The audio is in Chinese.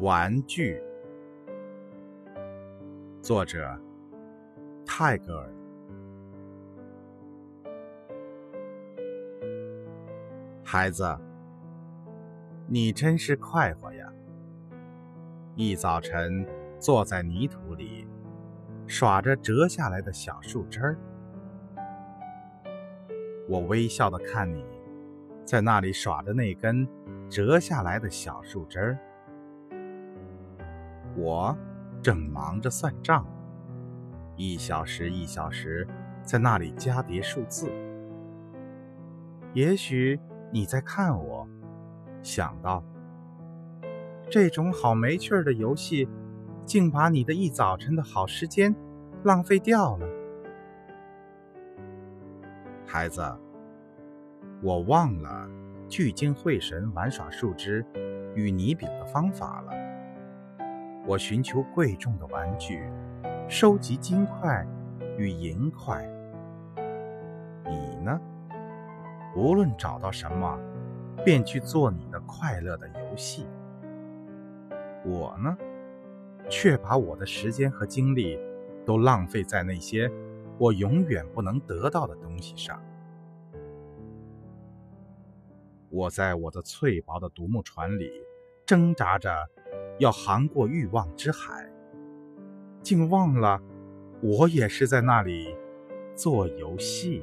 玩具，作者泰戈尔。孩子，你真是快活呀！一早晨坐在泥土里，耍着折下来的小树枝儿。我微笑的看你，在那里耍着那根折下来的小树枝儿。我正忙着算账，一小时一小时在那里加叠数字。也许你在看我，想到这种好没趣儿的游戏，竟把你的一早晨的好时间浪费掉了。孩子，我忘了聚精会神玩耍树枝与泥饼的方法了。我寻求贵重的玩具，收集金块与银块。你呢？无论找到什么，便去做你的快乐的游戏。我呢，却把我的时间和精力都浪费在那些我永远不能得到的东西上。我在我的脆薄的独木船里挣扎着。要航过欲望之海，竟忘了，我也是在那里做游戏。